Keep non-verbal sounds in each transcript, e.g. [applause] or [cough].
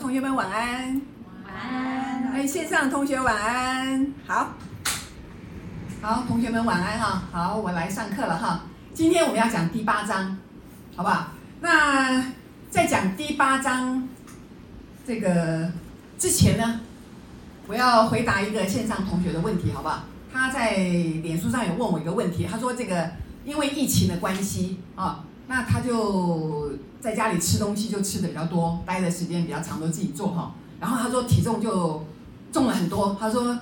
同学们晚安。晚安。哎，线上的同学晚安。好，好，同学们晚安哈。好，我来上课了哈。今天我们要讲第八章，好不好？那在讲第八章这个之前呢，我要回答一个线上同学的问题，好不好？他在脸书上有问我一个问题，他说这个因为疫情的关系啊，那他就。在家里吃东西就吃的比较多，待的时间比较长，都自己做哈。然后他说体重就重了很多。他说，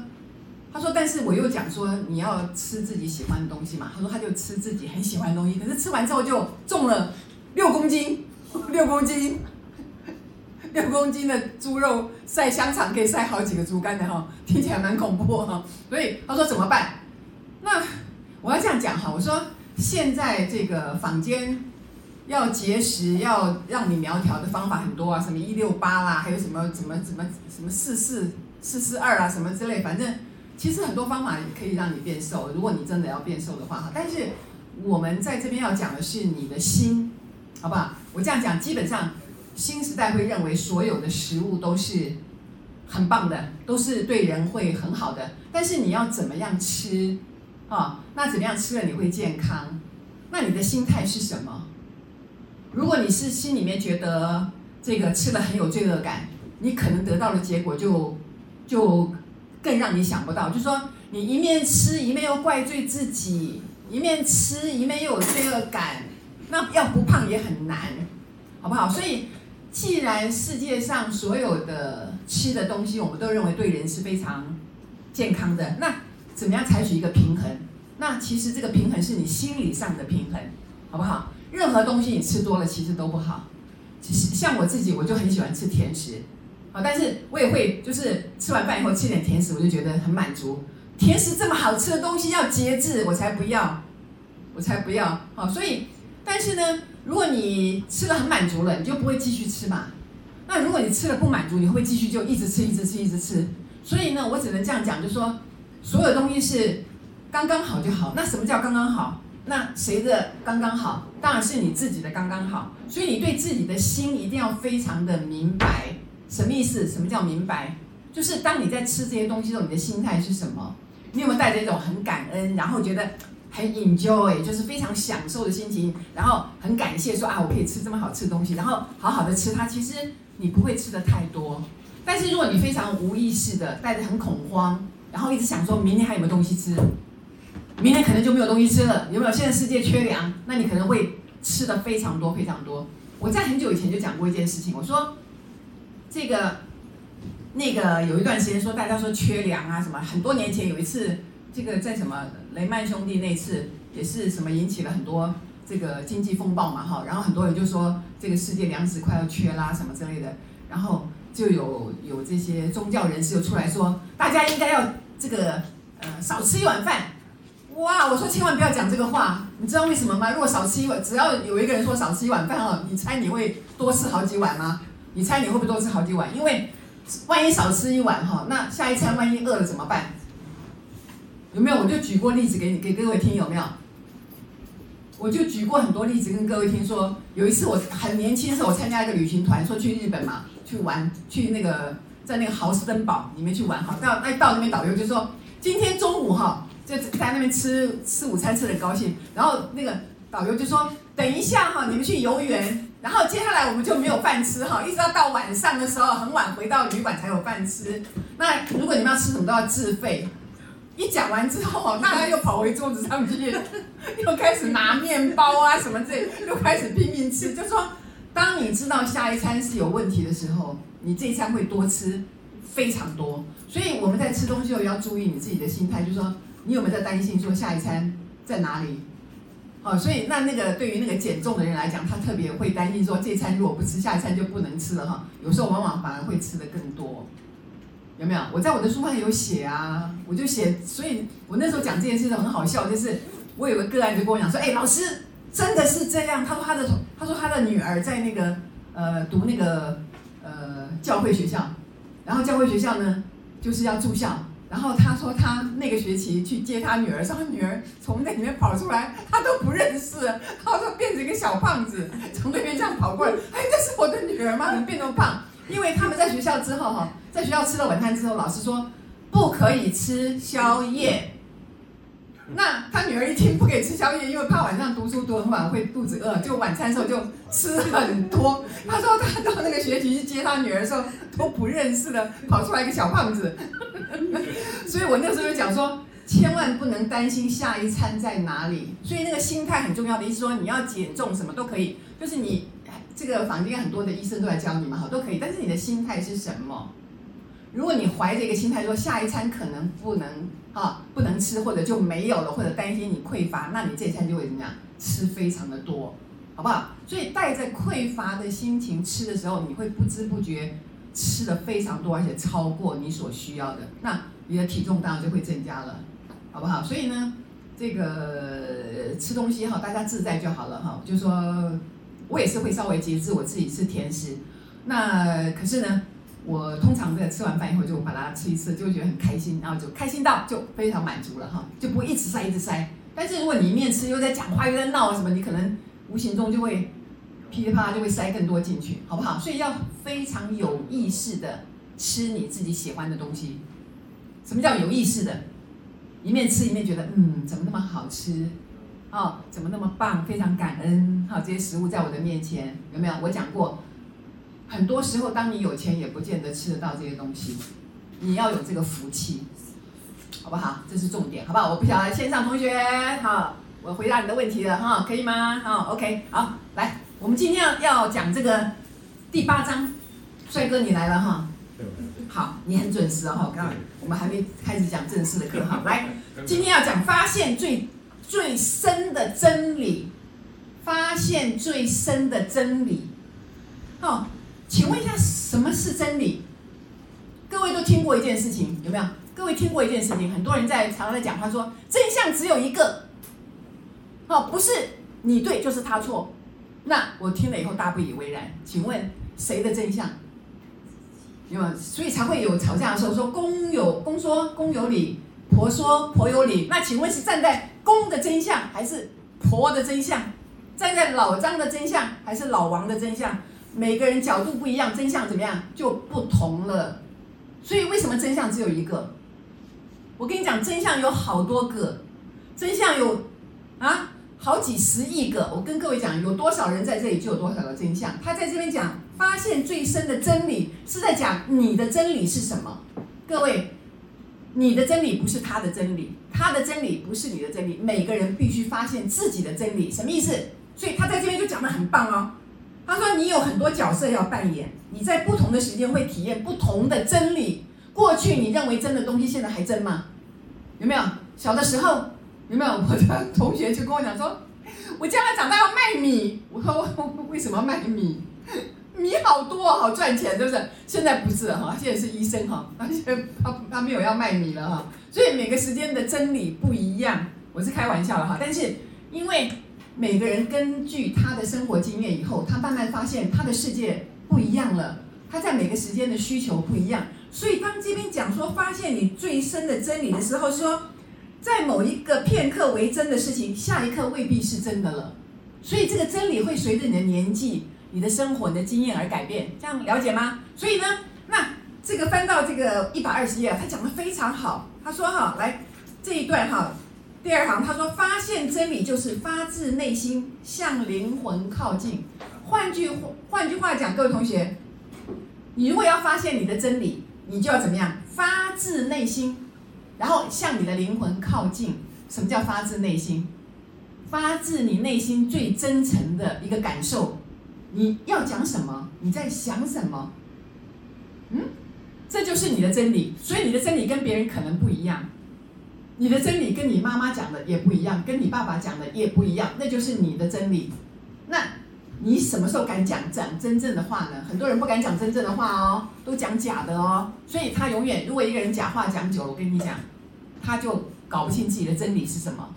他说，但是我又讲说你要吃自己喜欢的东西嘛。他说他就吃自己很喜欢的东西，可是吃完之后就重了六公斤，[laughs] 六公斤，六公斤的猪肉晒香肠可以晒好几个猪肝的哈，听起来蛮恐怖哈。所以他说怎么办？那我要这样讲哈，我说现在这个坊间。要节食，要让你苗条的方法很多啊，什么一六八啦，还有什么什么什么什么四四四四二啊，什么之类，反正其实很多方法可以让你变瘦。如果你真的要变瘦的话，哈，但是我们在这边要讲的是你的心，好不好？我这样讲，基本上新时代会认为所有的食物都是很棒的，都是对人会很好的，但是你要怎么样吃啊？那怎么样吃了你会健康？那你的心态是什么？如果你是心里面觉得这个吃了很有罪恶感，你可能得到的结果就就更让你想不到。就是说，你一面吃一面又怪罪自己，一面吃一面又有罪恶感，那要不胖也很难，好不好？所以，既然世界上所有的吃的东西，我们都认为对人是非常健康的，那怎么样采取一个平衡？那其实这个平衡是你心理上的平衡，好不好？任何东西你吃多了其实都不好，其实像我自己我就很喜欢吃甜食，啊，但是我也会就是吃完饭以后吃点甜食，我就觉得很满足。甜食这么好吃的东西要节制，我才不要，我才不要。好，所以但是呢，如果你吃了很满足了，你就不会继续吃嘛。那如果你吃了不满足，你会继续就一直吃，一直吃，一直吃。所以呢，我只能这样讲，就说所有东西是刚刚好就好。那什么叫刚刚好？那谁的刚刚好？当然是你自己的刚刚好。所以你对自己的心一定要非常的明白，什么意思？什么叫明白？就是当你在吃这些东西的时候，你的心态是什么？你有没有带着一种很感恩，然后觉得很 enjoy，就是非常享受的心情，然后很感谢说啊，我可以吃这么好吃的东西，然后好好的吃它。其实你不会吃的太多，但是如果你非常无意识的带着很恐慌，然后一直想说明天还有没有东西吃？明天可能就没有东西吃了，有没有？现在世界缺粮，那你可能会吃的非常多非常多。我在很久以前就讲过一件事情，我说这个那个有一段时间说大家说缺粮啊什么，很多年前有一次这个在什么雷曼兄弟那次也是什么引起了很多这个经济风暴嘛哈，然后很多人就说这个世界粮食快要缺啦什么之类的，然后就有有这些宗教人士又出来说，大家应该要这个呃少吃一碗饭。哇！我说千万不要讲这个话，你知道为什么吗？如果少吃一碗，只要有一个人说少吃一碗饭哦，你猜你会多吃好几碗吗？你猜你会不会多吃好几碗？因为万一少吃一碗哈，那下一餐万一饿了怎么办？有没有？我就举过例子给你给各位听，有没有？我就举过很多例子跟各位听说，有一次我很年轻的时候，我参加一个旅行团，说去日本嘛，去玩，去那个在那个豪斯登堡里面去玩哈，到那到那边导游就说，今天中午哈。就在那边吃吃午餐，吃的高兴。然后那个导游就说：“等一下哈，你们去游园，然后接下来我们就没有饭吃哈，一直要到晚上的时候很晚回到旅馆才有饭吃。那如果你们要吃什么都要自费。”一讲完之后，大家又跑回桌子上去，又开始拿面包啊什么这，又开始拼命吃。就说，当你知道下一餐是有问题的时候，你这一餐会多吃非常多。所以我们在吃东西后要注意你自己的心态，就是说。你有没有在担心说下一餐在哪里？哦，所以那那个对于那个减重的人来讲，他特别会担心说，这餐如果不吃，下一餐就不能吃了哈。有时候往往反而会吃得更多，有没有？我在我的书上有写啊，我就写，所以我那时候讲这件事情很好笑，就是我有个个案就跟我讲说，哎，老师真的是这样。他说他的他说他的女儿在那个呃读那个呃教会学校，然后教会学校呢就是要住校。然后他说他那个学期去接他女儿，说他女儿从那里面跑出来，他都不认识，[laughs] 他说变成一个小胖子，从那边这样跑过来，哎，这是我的女儿吗？怎么变那么胖？因为他们在学校之后哈，在学校吃了晚餐之后，老师说不可以吃宵夜。那他女儿一听不给吃宵夜，因为怕晚上读书读很晚会肚子饿，就晚餐的时候就吃很多。他说他到那个学期去接他女儿的时候都不认识的，跑出来一个小胖子。[laughs] 所以我那时候就讲说，千万不能担心下一餐在哪里。所以那个心态很重要的意思说，你要减重什么都可以，就是你这个房间很多的医生都来教你嘛，好都可以。但是你的心态是什么？如果你怀着一个心态说下一餐可能不能啊不能吃，或者就没有了，或者担心你匮乏，那你这餐就会怎么样？吃非常的多，好不好？所以带着匮乏的心情吃的时候，你会不知不觉吃的非常多，而且超过你所需要的，那你的体重当然就会增加了，好不好？所以呢，这个吃东西哈，大家自在就好了哈。就说我也是会稍微节制我自己吃甜食，那可是呢。我通常在吃完饭以后就把它吃一吃，就会觉得很开心，然后就开心到就非常满足了哈，就不会一直塞一直塞。但是如果你一面吃又在讲话又在闹什么，你可能无形中就会噼里啪啦就会塞更多进去，好不好？所以要非常有意识的吃你自己喜欢的东西。什么叫有意识的？一面吃一面觉得嗯，怎么那么好吃？哦，怎么那么棒？非常感恩哈，这些食物在我的面前有没有？我讲过。很多时候，当你有钱，也不见得吃得到这些东西。你要有这个福气，好不好？这是重点，好不好？我不晓得线上同学，好，我回答你的问题了，哈，可以吗？好，OK，好，来，我们今天要要讲这个第八章，帅哥你来了哈，好，你很准时哦，刚刚我们还没开始讲正式的课哈，[laughs] 来，今天要讲发现最最深的真理，发现最深的真理，好。请问一下，什么是真理？各位都听过一件事情，有没有？各位听过一件事情，很多人在常常在讲，他说真相只有一个，哦，不是你对就是他错。那我听了以后大不以为然。请问谁的真相？有没有？所以才会有吵架的时候说公有公说公有理，婆说婆有理。那请问是站在公的真相，还是婆的真相？站在老张的真相，还是老王的真相？每个人角度不一样，真相怎么样就不同了。所以为什么真相只有一个？我跟你讲，真相有好多个，真相有啊好几十亿个。我跟各位讲，有多少人在这里就有多少个真相。他在这边讲发现最深的真理，是在讲你的真理是什么？各位，你的真理不是他的真理，他的真理不是你的真理。每个人必须发现自己的真理，什么意思？所以他在这边就讲得很棒哦。他说：“你有很多角色要扮演，你在不同的时间会体验不同的真理。过去你认为真的东西，现在还真吗？有没有？小的时候有没有？我的同学就跟我讲说，我将来长大要卖米。我说 [laughs] 为什么卖米？米好多，好赚钱，是不是？现在不是哈，现在是医生哈，而且他他没有要卖米了哈。所以每个时间的真理不一样，我是开玩笑的哈。但是因为。”每个人根据他的生活经验以后，他慢慢发现他的世界不一样了。他在每个时间的需求不一样，所以当这边讲说发现你最深的真理的时候，说在某一个片刻为真的事情，下一刻未必是真的了。所以这个真理会随着你的年纪、你的生活、你的经验而改变。这样了解吗？所以呢，那这个翻到这个一百二十页，他讲得非常好。他说哈，来这一段哈。第二行，他说：“发现真理就是发自内心向灵魂靠近。换句换句话讲，各位同学，你如果要发现你的真理，你就要怎么样？发自内心，然后向你的灵魂靠近。什么叫发自内心？发自你内心最真诚的一个感受。你要讲什么？你在想什么？嗯，这就是你的真理。所以你的真理跟别人可能不一样。”你的真理跟你妈妈讲的也不一样，跟你爸爸讲的也不一样，那就是你的真理。那你什么时候敢讲讲真正的话呢？很多人不敢讲真正的话哦，都讲假的哦。所以他永远，如果一个人假话讲久了，我跟你讲，他就搞不清自己的真理是什么，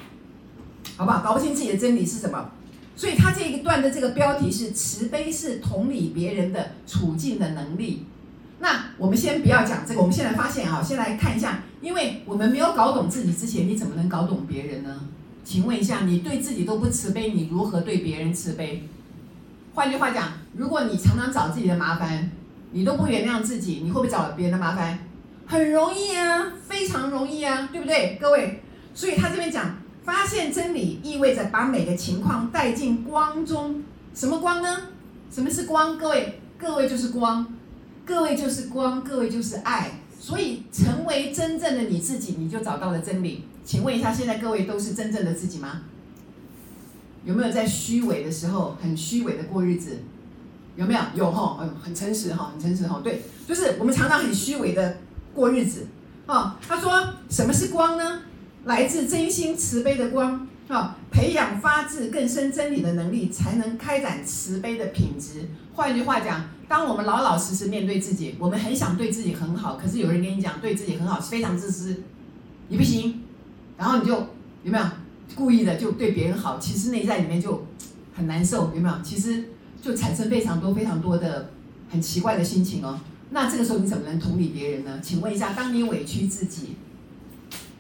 好不好？搞不清自己的真理是什么。所以他这一段的这个标题是“慈悲是同理别人的处境的能力”。那我们先不要讲这个，我们现在发现啊，先来看一下，因为我们没有搞懂自己之前，你怎么能搞懂别人呢？请问一下，你对自己都不慈悲，你如何对别人慈悲？换句话讲，如果你常常找自己的麻烦，你都不原谅自己，你会不会找别人的麻烦？很容易啊，非常容易啊，对不对，各位？所以他这边讲，发现真理意味着把每个情况带进光中。什么光呢？什么是光？各位，各位就是光，各位就是光，各位就是爱。所以成为真正的你自己，你就找到了真理。请问一下，现在各位都是真正的自己吗？有没有在虚伪的时候很虚伪的过日子？有没有？有哈，嗯，很诚实哈，很诚实哈。对，就是我们常常很虚伪的过日子。哦，他说什么是光呢？来自真心慈悲的光。哦，培养发自更深真理的能力，才能开展慈悲的品质。换句话讲，当我们老老实实面对自己，我们很想对自己很好，可是有人跟你讲对自己很好是非常自私，你不行，然后你就有没有故意的就对别人好，其实内在里面就很难受，有没有？其实就产生非常多非常多的很奇怪的心情哦。那这个时候你怎么能同理别人呢？请问一下，当你委屈自己。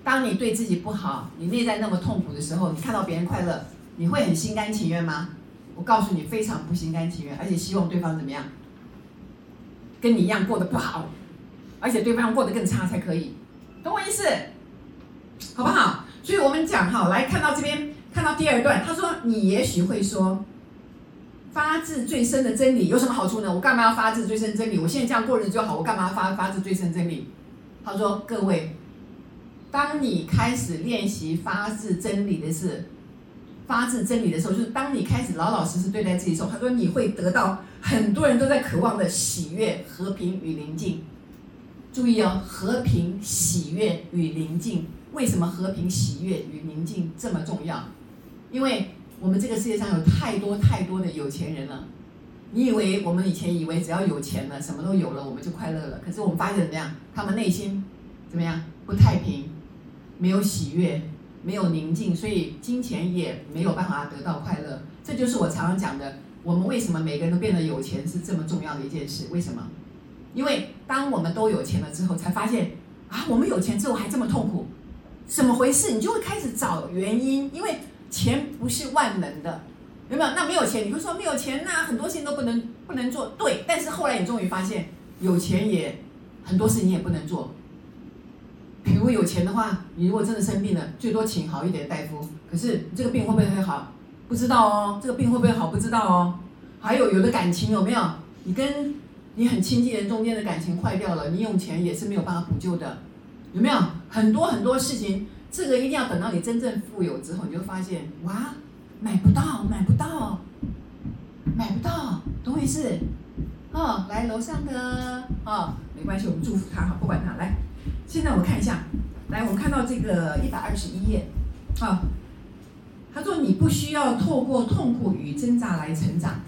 当你对自己不好，你内在那么痛苦的时候，你看到别人快乐，你会很心甘情愿吗？我告诉你，非常不心甘情愿，而且希望对方怎么样，跟你一样过得不好，而且对方过得更差才可以，懂我意思？好不好？所以我们讲哈，来看到这边，看到第二段，他说：“你也许会说，发自最深的真理有什么好处呢？我干嘛要发自最深真理？我现在这样过日子就好，我干嘛要发发自最深真理？”他说：“各位。”当你开始练习发自真理的事，发自真理的时候，就是当你开始老老实实对待自己的时候，他说你会得到很多人都在渴望的喜悦、和平与宁静。注意哦，和平、喜悦与宁静。为什么和平、喜悦与宁静这么重要？因为我们这个世界上有太多太多的有钱人了。你以为我们以前以为只要有钱了，什么都有了，我们就快乐了。可是我们发现怎么样？他们内心怎么样？不太平。没有喜悦，没有宁静，所以金钱也没有办法得到快乐。这就是我常常讲的，我们为什么每个人都变得有钱是这么重要的一件事？为什么？因为当我们都有钱了之后，才发现啊，我们有钱之后还这么痛苦，怎么回事？你就会开始找原因，因为钱不是万能的，有没有？那没有钱，你会说没有钱，那很多事情都不能不能做。对，但是后来你终于发现，有钱也很多事情也不能做。比如有钱的话，你如果真的生病了，最多请好一点的大夫。可是这个病会不会会好？不知道哦。这个病会不会好？不知道哦。还有有的感情有没有？你跟你很亲近人中间的感情坏掉了，你用钱也是没有办法补救的，有没有？很多很多事情，这个一定要等到你真正富有之后，你就发现哇，买不到，买不到，买不到，懂我意思？哦，来楼上的哦，没关系，我们祝福他哈，不管他来。现在我们看一下，来，我们看到这个一百二十一页，啊，他说你不需要透过痛苦与挣扎来成长，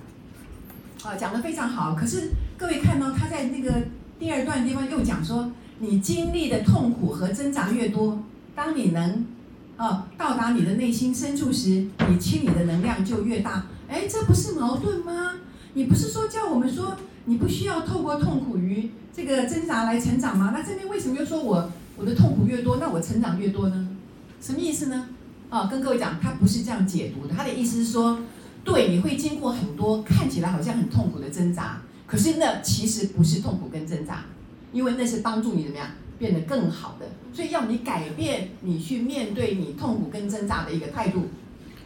啊，讲得非常好。可是各位看到他在那个第二段地方又讲说，你经历的痛苦和挣扎越多，当你能，啊，到达你的内心深处时，你清理的能量就越大。哎，这不是矛盾吗？你不是说叫我们说？你不需要透过痛苦与这个挣扎来成长吗？那这边为什么又说我我的痛苦越多，那我成长越多呢？什么意思呢？啊，跟各位讲，他不是这样解读的。他的意思是说，对，你会经过很多看起来好像很痛苦的挣扎，可是那其实不是痛苦跟挣扎，因为那是帮助你怎么样变得更好的，所以要你改变你去面对你痛苦跟挣扎的一个态度，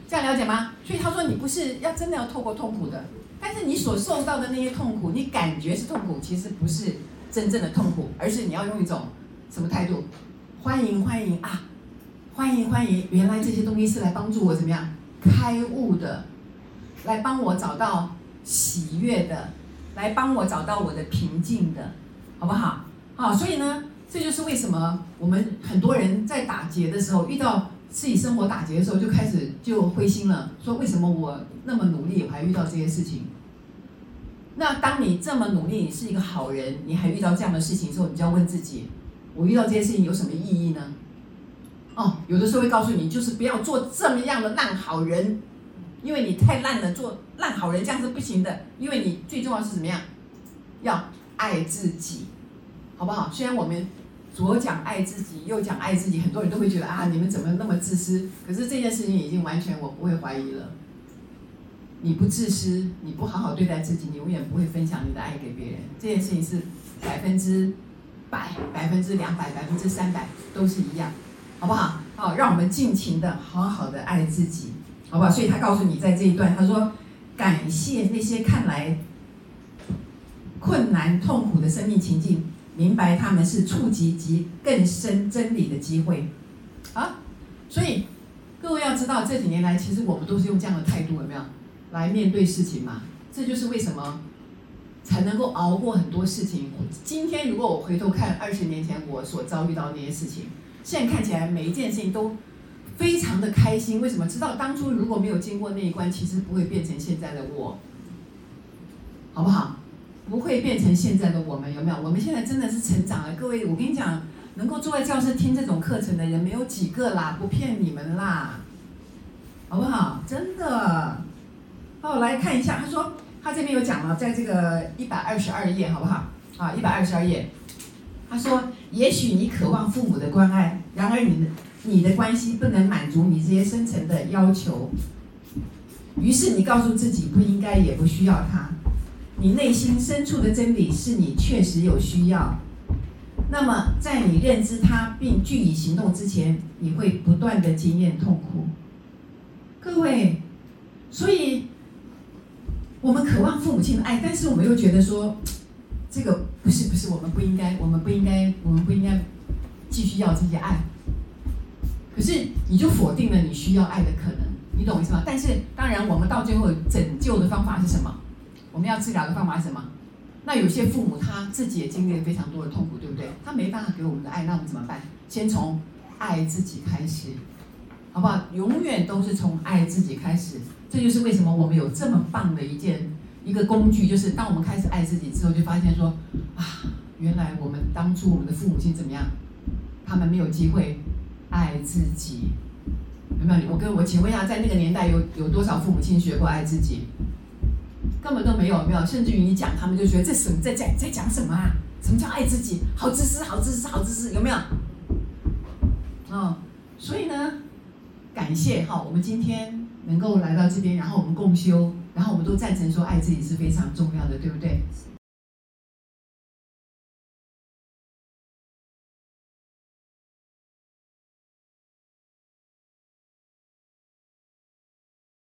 这样了解吗？所以他说你不是要真的要透过痛苦的。但是你所受到的那些痛苦，你感觉是痛苦，其实不是真正的痛苦，而是你要用一种什么态度？欢迎欢迎啊！欢迎欢迎！原来这些东西是来帮助我怎么样开悟的，来帮我找到喜悦的，来帮我找到我的平静的，好不好？好，所以呢，这就是为什么我们很多人在打劫的时候遇到。自己生活打劫的时候，就开始就灰心了，说为什么我那么努力，我还遇到这些事情？那当你这么努力，你是一个好人，你还遇到这样的事情的时候，你就要问自己：我遇到这些事情有什么意义呢？哦，有的时候会告诉你，就是不要做这么样的烂好人，因为你太烂了，做烂好人这样是不行的，因为你最重要是怎么样？要爱自己，好不好？虽然我们。左讲爱自己，右讲爱自己，很多人都会觉得啊，你们怎么那么自私？可是这件事情已经完全我不会怀疑了，你不自私，你不好好对待自己，你永远不会分享你的爱给别人。这件事情是百分之百、百分之两百、百分之三百都是一样，好不好？好，让我们尽情的好好的爱自己，好不好？所以他告诉你，在这一段，他说，感谢那些看来困难痛苦的生命情境，明白他们是触及及更深真理的机会，啊，所以各位要知道，这几年来，其实我们都是用这样的态度，有没有？来面对事情嘛，这就是为什么才能够熬过很多事情。今天如果我回头看二十年前我所遭遇到那些事情，现在看起来每一件事情都非常的开心。为什么？知道当初如果没有经过那一关，其实不会变成现在的我，好不好？不会变成现在的我们，有没有？我们现在真的是成长了。各位，我跟你讲，能够坐在教室听这种课程的人没有几个啦，不骗你们啦，好不好？真的。哦，来看一下，他说他这边有讲了，在这个一百二十二页，好不好？啊，一百二十二页，他说，也许你渴望父母的关爱，然而你的你的关系不能满足你这些深层的要求，于是你告诉自己不应该也不需要他。你内心深处的真理是你确实有需要，那么在你认知他并据以行动之前，你会不断的经验痛苦。各位，所以。我们渴望父母亲的爱，但是我们又觉得说，这个不是不是，我们不应该，我们不应该，我们不应该继续要这些爱。可是你就否定了你需要爱的可能，你懂我意思吗？但是当然，我们到最后拯救的方法是什么？我们要治疗的方法是什么？那有些父母他自己也经历了非常多的痛苦，对不对？他没办法给我们的爱，那我们怎么办？先从爱自己开始，好不好？永远都是从爱自己开始。这就是为什么我们有这么棒的一件一个工具，就是当我们开始爱自己之后，就发现说啊，原来我们当初我们的父母亲怎么样？他们没有机会爱自己，有没有？我跟我请问一下，在那个年代有有多少父母亲学过爱自己？根本都没有，没有。甚至于你讲，他们就觉得这什么在讲在讲什么啊？什么叫爱自己？好自私，好自私，好自私，有没有？哦，所以呢，感谢哈，我们今天。能够来到这边，然后我们共修，然后我们都赞成说爱自己是非常重要的，对不对？